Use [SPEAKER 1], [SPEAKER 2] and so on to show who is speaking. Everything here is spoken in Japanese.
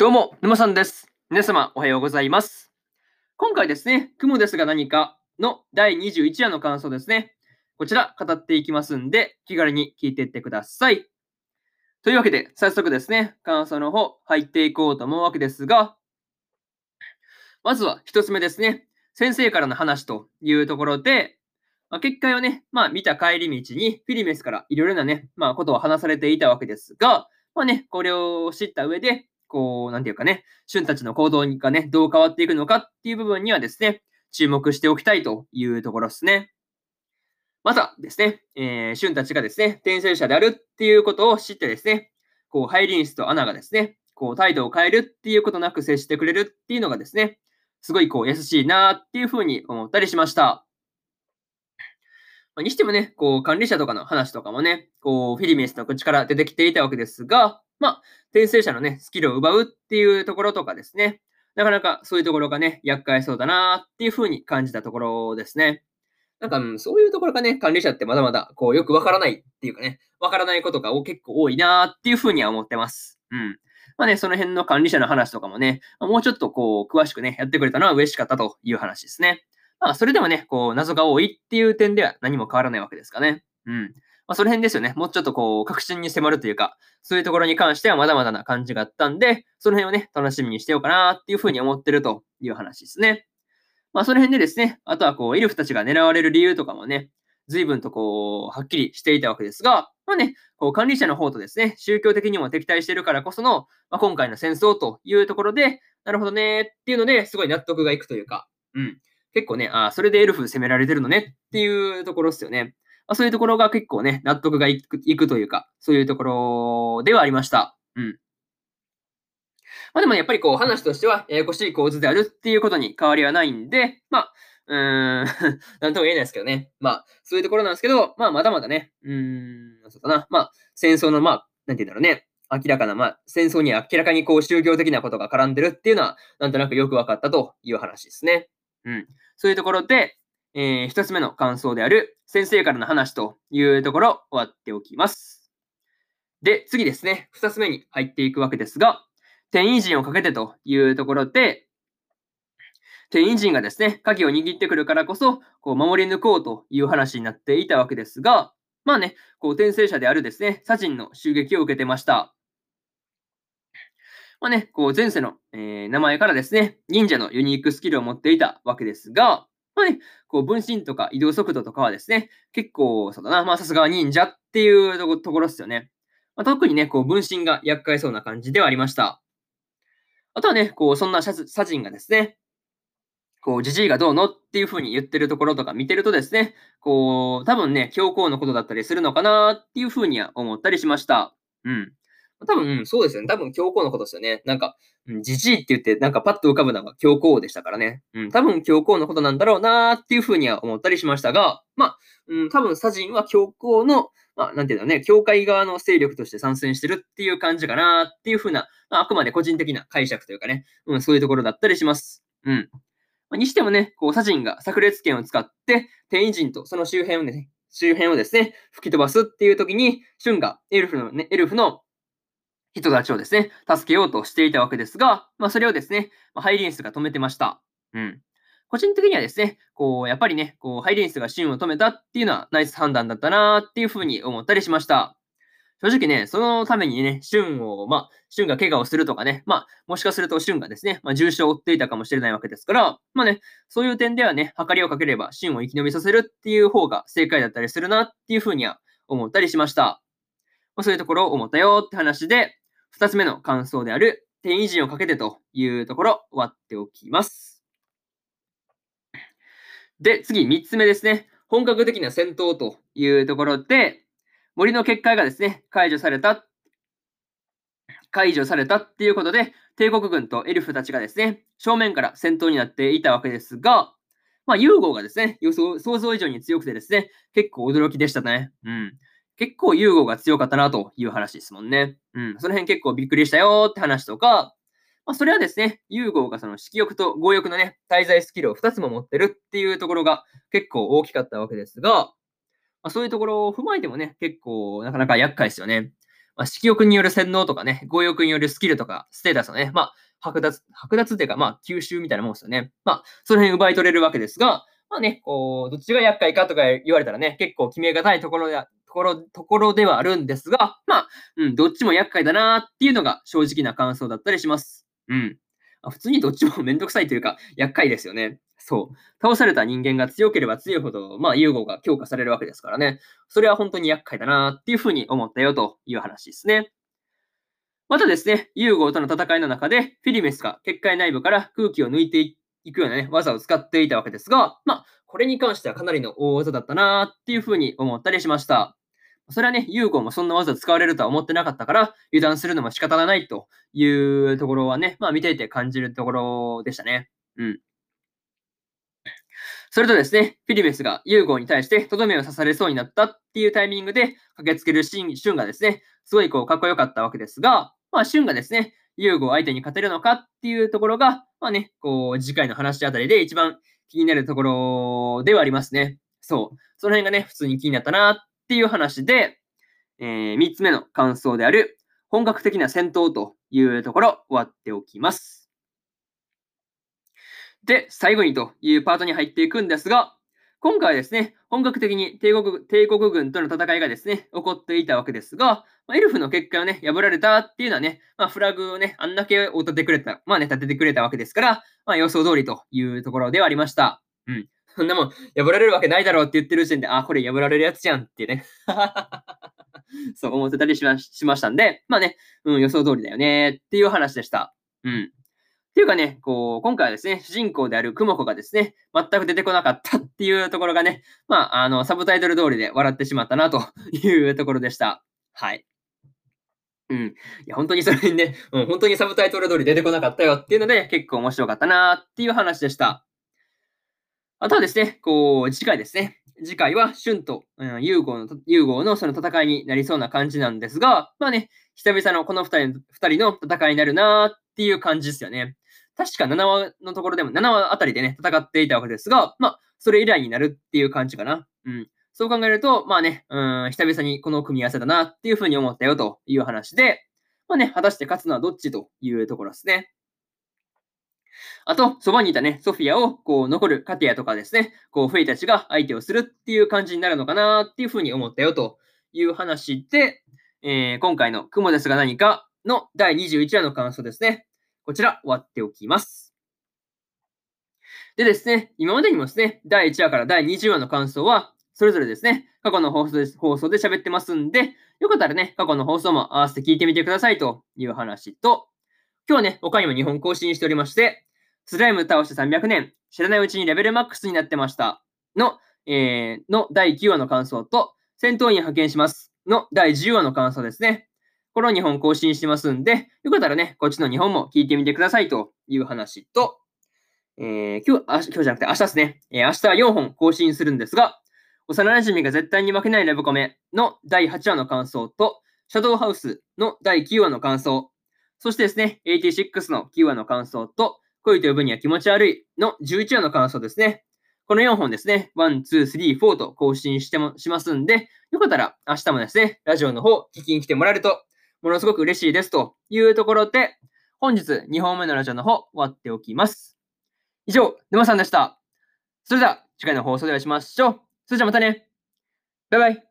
[SPEAKER 1] どうも、沼さんです。皆様、おはようございます。今回ですね、雲ですが何かの第21話の感想ですね。こちら、語っていきますんで、気軽に聞いていってください。というわけで、早速ですね、感想の方、入っていこうと思うわけですが、まずは一つ目ですね、先生からの話というところで、まあ、結果をね、まあ、見た帰り道に、フィリメスからいろいろなね、まあ、ことを話されていたわけですが、まあね、これを知った上で、こう、なんていうかね、旬たちの行動がね、どう変わっていくのかっていう部分にはですね、注目しておきたいというところですね。またですね、えー、旬たちがですね、転生者であるっていうことを知ってですね、こう、ハイリンスとアナがですね、こう、態度を変えるっていうことなく接してくれるっていうのがですね、すごいこう、優しいなっていうふうに思ったりしました。まにしてもね、こう、管理者とかの話とかもね、こう、フィリメスの口から出てきていたわけですが、まあ、転生者のね、スキルを奪うっていうところとかですね、なかなかそういうところがね、厄介そうだなっていうふうに感じたところですね。なんか、うん、そういうところがね、管理者ってまだまだ、こう、よくわからないっていうかね、わからないことが結構多いなっていうふうには思ってます。うん。まあね、その辺の管理者の話とかもね、もうちょっとこう、詳しくね、やってくれたのは嬉しかったという話ですね。まあ、それでもね、こう、謎が多いっていう点では何も変わらないわけですかね。うん。まあ、その辺ですよね。もうちょっとこう、確信に迫るというか、そういうところに関してはまだまだな感じがあったんで、その辺をね、楽しみにしてようかなっていうふうに思ってるという話ですね。まあ、その辺でですね、あとはこう、エルフたちが狙われる理由とかもね、随分とこう、はっきりしていたわけですが、まあね、こう管理者の方とですね、宗教的にも敵対してるからこその、まあ、今回の戦争というところで、なるほどねっていうので、すごい納得がいくというか、うん。結構ね、あそれでエルフ攻められてるのねっていうところですよね。まあ、そういうところが結構ね、納得がいくいくというか、そういうところではありました。うん。まあでも、ね、やっぱりこう話としては、ややこしい構図であるっていうことに変わりはないんで、まあ、うーん、なんとも言えないですけどね。まあ、そういうところなんですけど、まあ、まだまだね、うーん、そうかな。まあ、戦争の、まあ、なんて言うんだろうね。明らかな、まあ、戦争に明らかにこう宗教的なことが絡んでるっていうのは、なんとなくよく分かったという話ですね。うん。そういうところで、えー、一つ目の感想である、先生からの話というところ、終わっておきます。で、次ですね。二つ目に入っていくわけですが、転移陣をかけてというところで、転移陣がですね、鍵を握ってくるからこそ、こう守り抜こうという話になっていたわけですが、まあね、こう転生者であるですね、サジンの襲撃を受けてました。まあね、こう前世の、えー、名前からですね、忍者のユニークスキルを持っていたわけですが、まあね、こう分身とか移動速度とかはですね、結構、そうだな、まあさすがは忍者っていうところですよね。まあ、特にね、こう分身が厄介そうな感じではありました。あとはね、こうそんなサジンがですね、こう、じじいがどうのっていう風に言ってるところとか見てるとですね、こう、多分ね、教皇のことだったりするのかなっていう風には思ったりしました。うん。多分、うん、そうですよね。多分、教皇のことですよね。なんか、じじいって言って、なんかパッと浮かぶのが教皇でしたからね。うん、多分、教皇のことなんだろうなーっていう風には思ったりしましたが、まあ、うん、多分、サジンは教皇の、まあ、なんていうのね、教会側の勢力として参戦してるっていう感じかなーっていう風な、まあ、あくまで個人的な解釈というかね、うん、そういうところだったりします。うん。にしてもね、こう、サジンが炸裂剣を使って、転移陣とその周辺をね、周辺をですね、吹き飛ばすっていう時に、シュンがエルフのね、エルフの人たちをですね、助けようとしていたわけですが、まあ、それをですね、まあハイリンスが止めてました。うん。個人的にはですね、こう、やっぱりね、こう、ハイリンスがシュンを止めたっていうのはナイス判断だったなっていうふうに思ったりしました。正直ね、そのためにね、シュンを、まあ、シュンが怪我をするとかね、まあ、もしかするとシュンがですね、まあ、重傷を負っていたかもしれないわけですから、まあね、そういう点ではね、計りをかければシュンを生き延びさせるっていう方が正解だったりするなっていうふうには思ったりしました。まあ、そういうところを思ったよって話で、二つ目の感想である、転移陣をかけてというところ、終わっておきます。で、次、三つ目ですね。本格的な戦闘というところで、森の結界がですね、解除された、解除されたっていうことで、帝国軍とエルフたちがですね、正面から戦闘になっていたわけですが、まあ、融合がですね、予想、想像以上に強くてですね、結構驚きでしたね。うん。結構融合が強かったなという話ですもんね。うん。その辺結構びっくりしたよって話とか、まあ、それはですね、融合がその色欲と強欲のね、滞在スキルを2つも持ってるっていうところが結構大きかったわけですが、まあ、そういうところを踏まえてもね、結構なかなか厄介ですよね。まあ、色欲による洗脳とかね、強欲によるスキルとか、ステータスのね、まあ、剥奪、剥奪っていうか、まあ、吸収みたいなもんですよね。まあ、その辺奪い取れるわけですが、まあね、こう、どっちが厄介かとか言われたらね、結構決めがたいところ、ところ、ところではあるんですが、まあ、うん、どっちも厄介だなっていうのが正直な感想だったりします。うん。普通にどっちもめんどくさいというか、厄介ですよね。そう。倒された人間が強ければ強いほど、まあ、融合が強化されるわけですからね。それは本当に厄介だなっていうふうに思ったよという話ですね。またですね、融合との戦いの中で、フィリメスが結界内部から空気を抜いていくようなね、技を使っていたわけですが、まあ、これに関してはかなりの大技だったなっていうふうに思ったりしました。それはね、ユーゴもそんな技使われるとは思ってなかったから、油断するのも仕方がないというところはね、まあ見ていて感じるところでしたね。うん。それとですね、フィリベスがユーゴに対してとどめを刺されそうになったっていうタイミングで駆けつけるシュンがですね、すごいこうかっこよかったわけですが、まあシュンがですね、ユーゴ相手に勝てるのかっていうところが、まあね、こう次回の話あたりで一番気になるところではありますね。そう。その辺がね、普通に気になったなっていう話で、えー、3つ目の感想である、本格的な戦闘というところ、終わっておきます。で、最後にというパートに入っていくんですが、今回はですね、本格的に帝国帝国軍との戦いがですね、起こっていたわけですが、まあ、エルフの結果をね、破られたっていうのはね、まあ、フラグをね、あんだけを立ててくれた、まあね、立ててくれたわけですから、まあ予想通りというところではありました。うん。そんなもん、破られるわけないだろうって言ってる時点で、あ、これ破られるやつじゃんってね。そう思ってたりしましましたんで、まあね、うん、予想通りだよねっていう話でした。うん。っていうかね、こう、今回はですね、主人公であるクモコがですね、全く出てこなかったっていうところがね、まあ、あの、サブタイトル通りで笑ってしまったなと いうところでした。はい。うん。いや、本当にそれにね、うん、本当にサブタイトル通り出てこなかったよっていうので、結構面白かったなっていう話でした。あとはですね、こう、次回ですね。次回は、春と、うん、融合の、融合のその戦いになりそうな感じなんですが、まあね、久々のこの二人二人の戦いになるなーっていう感じですよね。確か7話のところでも、7話あたりでね、戦っていたわけですが、まあ、それ以来になるっていう感じかな。うん。そう考えると、まあね、うん、久々にこの組み合わせだなっていうふうに思ったよという話で、まあね、果たして勝つのはどっちというところですね。あと、そばにいたね、ソフィアを、こう、残るカティアとかですね、こう、フェイたちが相手をするっていう感じになるのかなっていうふうに思ったよという話で、えー、今回の雲ですが何かの第21話の感想ですね。こちら、終わっておきます。でですね、今までにもですね、第1話から第20話の感想は、それぞれですね、過去の放送で放送で喋ってますんで、よかったらね、過去の放送も合わせて聞いてみてくださいという話と、今日はね、他にも2本更新しておりまして、スライム倒して300年、知らないうちにレベルマックスになってましたの、えー、の第9話の感想と、戦闘員派遣しますの第10話の感想ですね。この2本更新してますんで、よかったらね、こっちの2本も聞いてみてくださいという話と、えー、今日、あ今日じゃなくて明日ですね。えー、明日は4本更新するんですが、幼馴染が絶対に負けないラブコメの第8話の感想と、シャドウハウスの第9話の感想、そしてですね、86の9話の感想と、恋と呼ぶには気持ち悪いの11話の感想ですね。この4本ですね、1、2、3、4と更新してもしますんで、よかったら明日もですね、ラジオの方聞きに来てもらえると、ものすごく嬉しいですというところで、本日2本目のラジオの方終わっておきます。以上、沼さんでした。それでは次回の放送でお会いしましょう。それじゃあまたね。バイバイ。